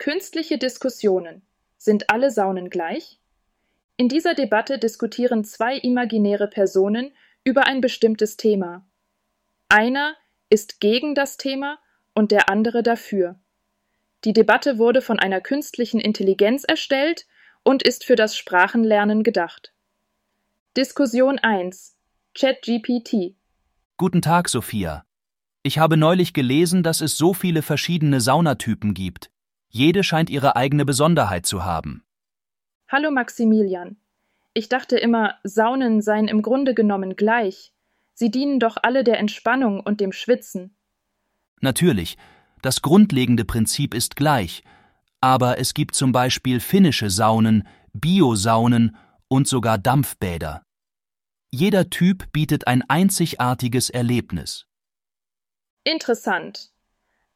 Künstliche Diskussionen. Sind alle Saunen gleich? In dieser Debatte diskutieren zwei imaginäre Personen über ein bestimmtes Thema. Einer ist gegen das Thema und der andere dafür. Die Debatte wurde von einer künstlichen Intelligenz erstellt und ist für das Sprachenlernen gedacht. Diskussion 1 ChatGPT Guten Tag, Sophia. Ich habe neulich gelesen, dass es so viele verschiedene Saunatypen gibt. Jede scheint ihre eigene Besonderheit zu haben. Hallo Maximilian. Ich dachte immer, Saunen seien im Grunde genommen gleich. Sie dienen doch alle der Entspannung und dem Schwitzen. Natürlich, das grundlegende Prinzip ist gleich, aber es gibt zum Beispiel finnische Saunen, Biosaunen und sogar Dampfbäder. Jeder Typ bietet ein einzigartiges Erlebnis. Interessant.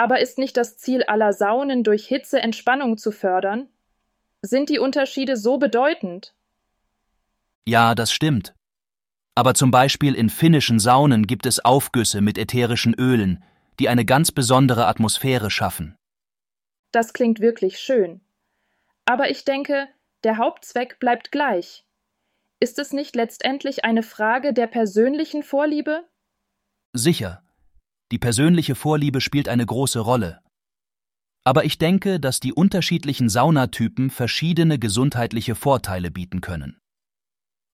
Aber ist nicht das Ziel aller Saunen, durch Hitze Entspannung zu fördern? Sind die Unterschiede so bedeutend? Ja, das stimmt. Aber zum Beispiel in finnischen Saunen gibt es Aufgüsse mit ätherischen Ölen, die eine ganz besondere Atmosphäre schaffen. Das klingt wirklich schön. Aber ich denke, der Hauptzweck bleibt gleich. Ist es nicht letztendlich eine Frage der persönlichen Vorliebe? Sicher. Die persönliche Vorliebe spielt eine große Rolle. Aber ich denke, dass die unterschiedlichen Saunatypen verschiedene gesundheitliche Vorteile bieten können.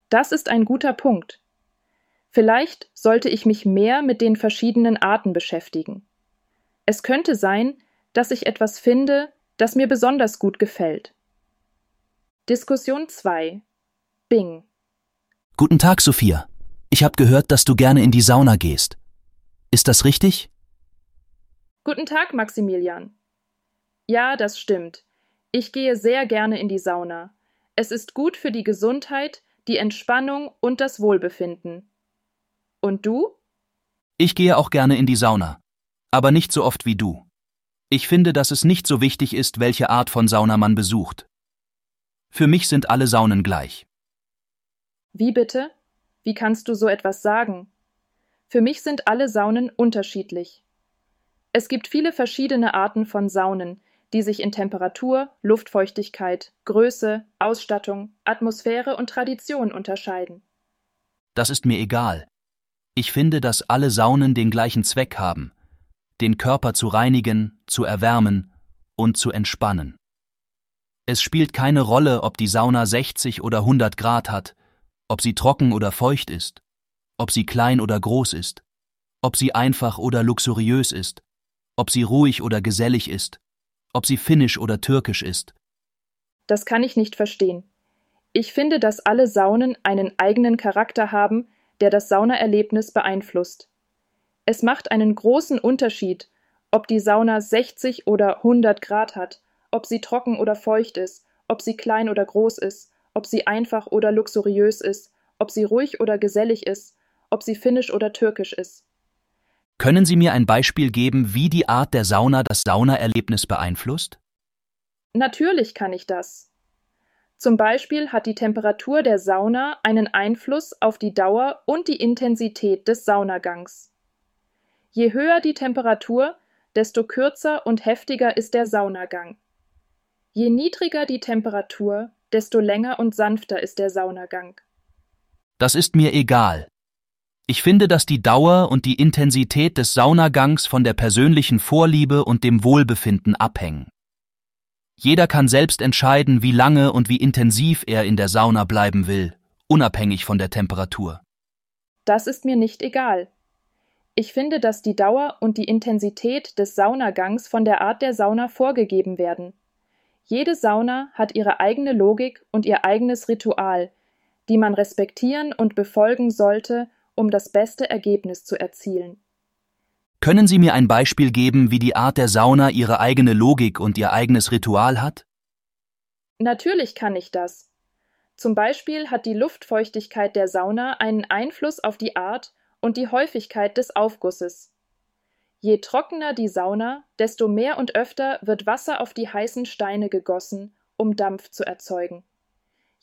Das ist ein guter Punkt. Vielleicht sollte ich mich mehr mit den verschiedenen Arten beschäftigen. Es könnte sein, dass ich etwas finde, das mir besonders gut gefällt. Diskussion 2 Bing Guten Tag, Sophia. Ich habe gehört, dass du gerne in die Sauna gehst. Ist das richtig? Guten Tag, Maximilian. Ja, das stimmt. Ich gehe sehr gerne in die Sauna. Es ist gut für die Gesundheit, die Entspannung und das Wohlbefinden. Und du? Ich gehe auch gerne in die Sauna, aber nicht so oft wie du. Ich finde, dass es nicht so wichtig ist, welche Art von Sauna man besucht. Für mich sind alle Saunen gleich. Wie bitte? Wie kannst du so etwas sagen? Für mich sind alle Saunen unterschiedlich. Es gibt viele verschiedene Arten von Saunen, die sich in Temperatur, Luftfeuchtigkeit, Größe, Ausstattung, Atmosphäre und Tradition unterscheiden. Das ist mir egal. Ich finde, dass alle Saunen den gleichen Zweck haben, den Körper zu reinigen, zu erwärmen und zu entspannen. Es spielt keine Rolle, ob die Sauna 60 oder 100 Grad hat, ob sie trocken oder feucht ist, ob sie klein oder groß ist, ob sie einfach oder luxuriös ist, ob sie ruhig oder gesellig ist, ob sie finnisch oder türkisch ist. Das kann ich nicht verstehen. Ich finde, dass alle Saunen einen eigenen Charakter haben, der das Saunaerlebnis beeinflusst. Es macht einen großen Unterschied, ob die Sauna 60 oder 100 Grad hat, ob sie trocken oder feucht ist, ob sie klein oder groß ist, ob sie einfach oder luxuriös ist, ob sie ruhig oder gesellig ist, ob sie finnisch oder türkisch ist. Können Sie mir ein Beispiel geben, wie die Art der Sauna das Saunaerlebnis beeinflusst? Natürlich kann ich das. Zum Beispiel hat die Temperatur der Sauna einen Einfluss auf die Dauer und die Intensität des Saunagangs. Je höher die Temperatur, desto kürzer und heftiger ist der Saunagang. Je niedriger die Temperatur, desto länger und sanfter ist der Saunagang. Das ist mir egal. Ich finde, dass die Dauer und die Intensität des Saunagangs von der persönlichen Vorliebe und dem Wohlbefinden abhängen. Jeder kann selbst entscheiden, wie lange und wie intensiv er in der Sauna bleiben will, unabhängig von der Temperatur. Das ist mir nicht egal. Ich finde, dass die Dauer und die Intensität des Saunagangs von der Art der Sauna vorgegeben werden. Jede Sauna hat ihre eigene Logik und ihr eigenes Ritual, die man respektieren und befolgen sollte, um das beste Ergebnis zu erzielen. Können Sie mir ein Beispiel geben, wie die Art der Sauna ihre eigene Logik und ihr eigenes Ritual hat? Natürlich kann ich das. Zum Beispiel hat die Luftfeuchtigkeit der Sauna einen Einfluss auf die Art und die Häufigkeit des Aufgusses. Je trockener die Sauna, desto mehr und öfter wird Wasser auf die heißen Steine gegossen, um Dampf zu erzeugen.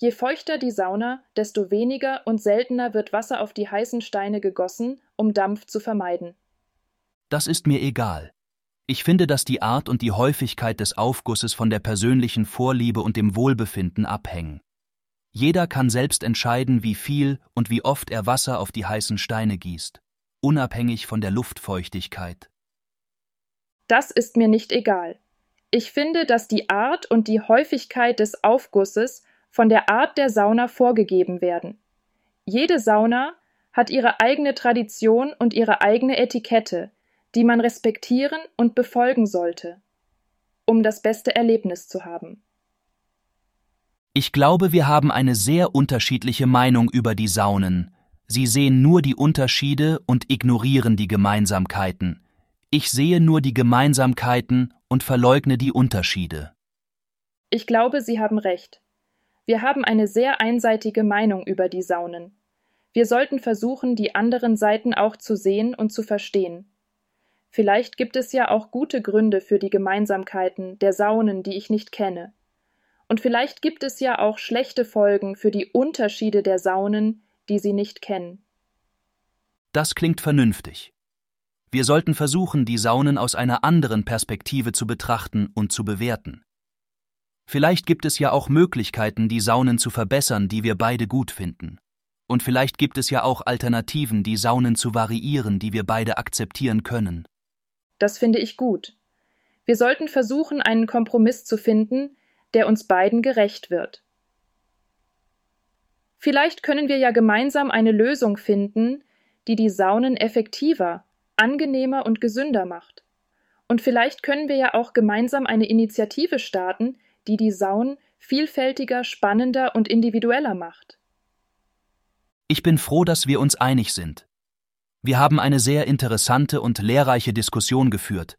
Je feuchter die Sauna, desto weniger und seltener wird Wasser auf die heißen Steine gegossen, um Dampf zu vermeiden. Das ist mir egal. Ich finde, dass die Art und die Häufigkeit des Aufgusses von der persönlichen Vorliebe und dem Wohlbefinden abhängen. Jeder kann selbst entscheiden, wie viel und wie oft er Wasser auf die heißen Steine gießt, unabhängig von der Luftfeuchtigkeit. Das ist mir nicht egal. Ich finde, dass die Art und die Häufigkeit des Aufgusses von der Art der Sauna vorgegeben werden. Jede Sauna hat ihre eigene Tradition und ihre eigene Etikette, die man respektieren und befolgen sollte, um das beste Erlebnis zu haben. Ich glaube, wir haben eine sehr unterschiedliche Meinung über die Saunen. Sie sehen nur die Unterschiede und ignorieren die Gemeinsamkeiten. Ich sehe nur die Gemeinsamkeiten und verleugne die Unterschiede. Ich glaube, Sie haben recht. Wir haben eine sehr einseitige Meinung über die Saunen. Wir sollten versuchen, die anderen Seiten auch zu sehen und zu verstehen. Vielleicht gibt es ja auch gute Gründe für die Gemeinsamkeiten der Saunen, die ich nicht kenne. Und vielleicht gibt es ja auch schlechte Folgen für die Unterschiede der Saunen, die Sie nicht kennen. Das klingt vernünftig. Wir sollten versuchen, die Saunen aus einer anderen Perspektive zu betrachten und zu bewerten. Vielleicht gibt es ja auch Möglichkeiten, die Saunen zu verbessern, die wir beide gut finden. Und vielleicht gibt es ja auch Alternativen, die Saunen zu variieren, die wir beide akzeptieren können. Das finde ich gut. Wir sollten versuchen, einen Kompromiss zu finden, der uns beiden gerecht wird. Vielleicht können wir ja gemeinsam eine Lösung finden, die die Saunen effektiver, angenehmer und gesünder macht. Und vielleicht können wir ja auch gemeinsam eine Initiative starten, die die Saunen vielfältiger, spannender und individueller macht. Ich bin froh, dass wir uns einig sind. Wir haben eine sehr interessante und lehrreiche Diskussion geführt.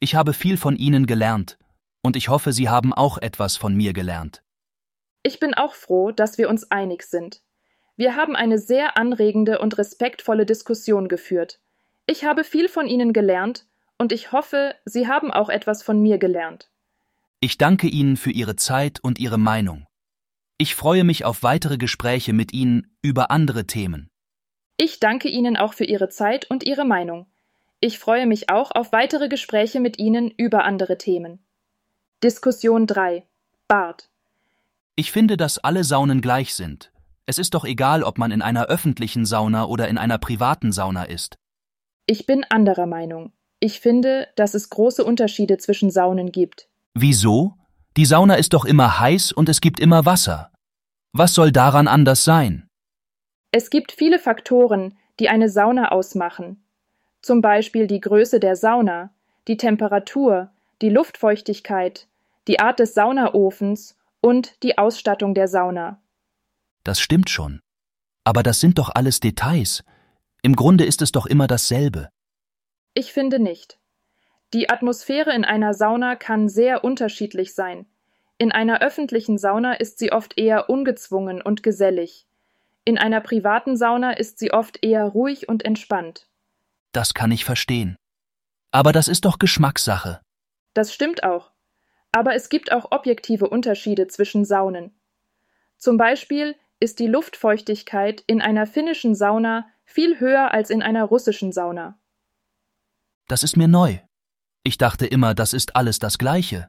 Ich habe viel von Ihnen gelernt und ich hoffe, Sie haben auch etwas von mir gelernt. Ich bin auch froh, dass wir uns einig sind. Wir haben eine sehr anregende und respektvolle Diskussion geführt. Ich habe viel von Ihnen gelernt und ich hoffe, Sie haben auch etwas von mir gelernt. Ich danke Ihnen für Ihre Zeit und Ihre Meinung. Ich freue mich auf weitere Gespräche mit Ihnen über andere Themen. Ich danke Ihnen auch für Ihre Zeit und Ihre Meinung. Ich freue mich auch auf weitere Gespräche mit Ihnen über andere Themen. Diskussion 3. Bart. Ich finde, dass alle Saunen gleich sind. Es ist doch egal, ob man in einer öffentlichen Sauna oder in einer privaten Sauna ist. Ich bin anderer Meinung. Ich finde, dass es große Unterschiede zwischen Saunen gibt. Wieso? Die Sauna ist doch immer heiß und es gibt immer Wasser. Was soll daran anders sein? Es gibt viele Faktoren, die eine Sauna ausmachen. Zum Beispiel die Größe der Sauna, die Temperatur, die Luftfeuchtigkeit, die Art des Saunaofens und die Ausstattung der Sauna. Das stimmt schon. Aber das sind doch alles Details. Im Grunde ist es doch immer dasselbe. Ich finde nicht. Die Atmosphäre in einer Sauna kann sehr unterschiedlich sein. In einer öffentlichen Sauna ist sie oft eher ungezwungen und gesellig. In einer privaten Sauna ist sie oft eher ruhig und entspannt. Das kann ich verstehen. Aber das ist doch Geschmackssache. Das stimmt auch. Aber es gibt auch objektive Unterschiede zwischen Saunen. Zum Beispiel ist die Luftfeuchtigkeit in einer finnischen Sauna viel höher als in einer russischen Sauna. Das ist mir neu. Ich dachte immer, das ist alles das Gleiche.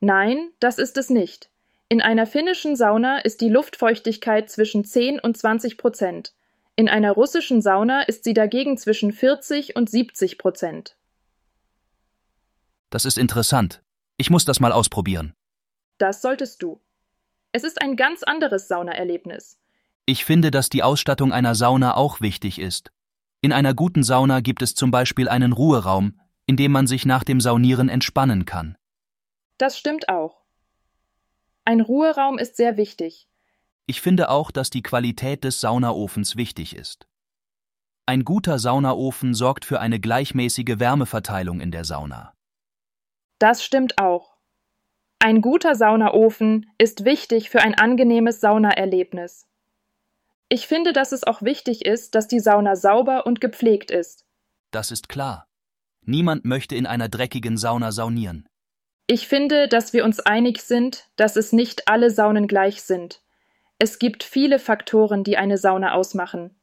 Nein, das ist es nicht. In einer finnischen Sauna ist die Luftfeuchtigkeit zwischen 10 und 20 Prozent. In einer russischen Sauna ist sie dagegen zwischen 40 und 70 Prozent. Das ist interessant. Ich muss das mal ausprobieren. Das solltest du. Es ist ein ganz anderes Saunaerlebnis. Ich finde, dass die Ausstattung einer Sauna auch wichtig ist. In einer guten Sauna gibt es zum Beispiel einen Ruheraum, in dem man sich nach dem Saunieren entspannen kann. Das stimmt auch. Ein Ruheraum ist sehr wichtig. Ich finde auch, dass die Qualität des Saunaofens wichtig ist. Ein guter Saunaofen sorgt für eine gleichmäßige Wärmeverteilung in der Sauna. Das stimmt auch. Ein guter Saunaofen ist wichtig für ein angenehmes Saunaerlebnis. Ich finde, dass es auch wichtig ist, dass die Sauna sauber und gepflegt ist. Das ist klar. Niemand möchte in einer dreckigen Sauna saunieren. Ich finde, dass wir uns einig sind, dass es nicht alle Saunen gleich sind. Es gibt viele Faktoren, die eine Sauna ausmachen.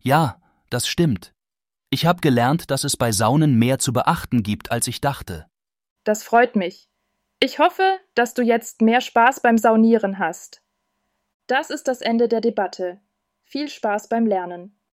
Ja, das stimmt. Ich habe gelernt, dass es bei Saunen mehr zu beachten gibt, als ich dachte. Das freut mich. Ich hoffe, dass du jetzt mehr Spaß beim Saunieren hast. Das ist das Ende der Debatte. Viel Spaß beim Lernen.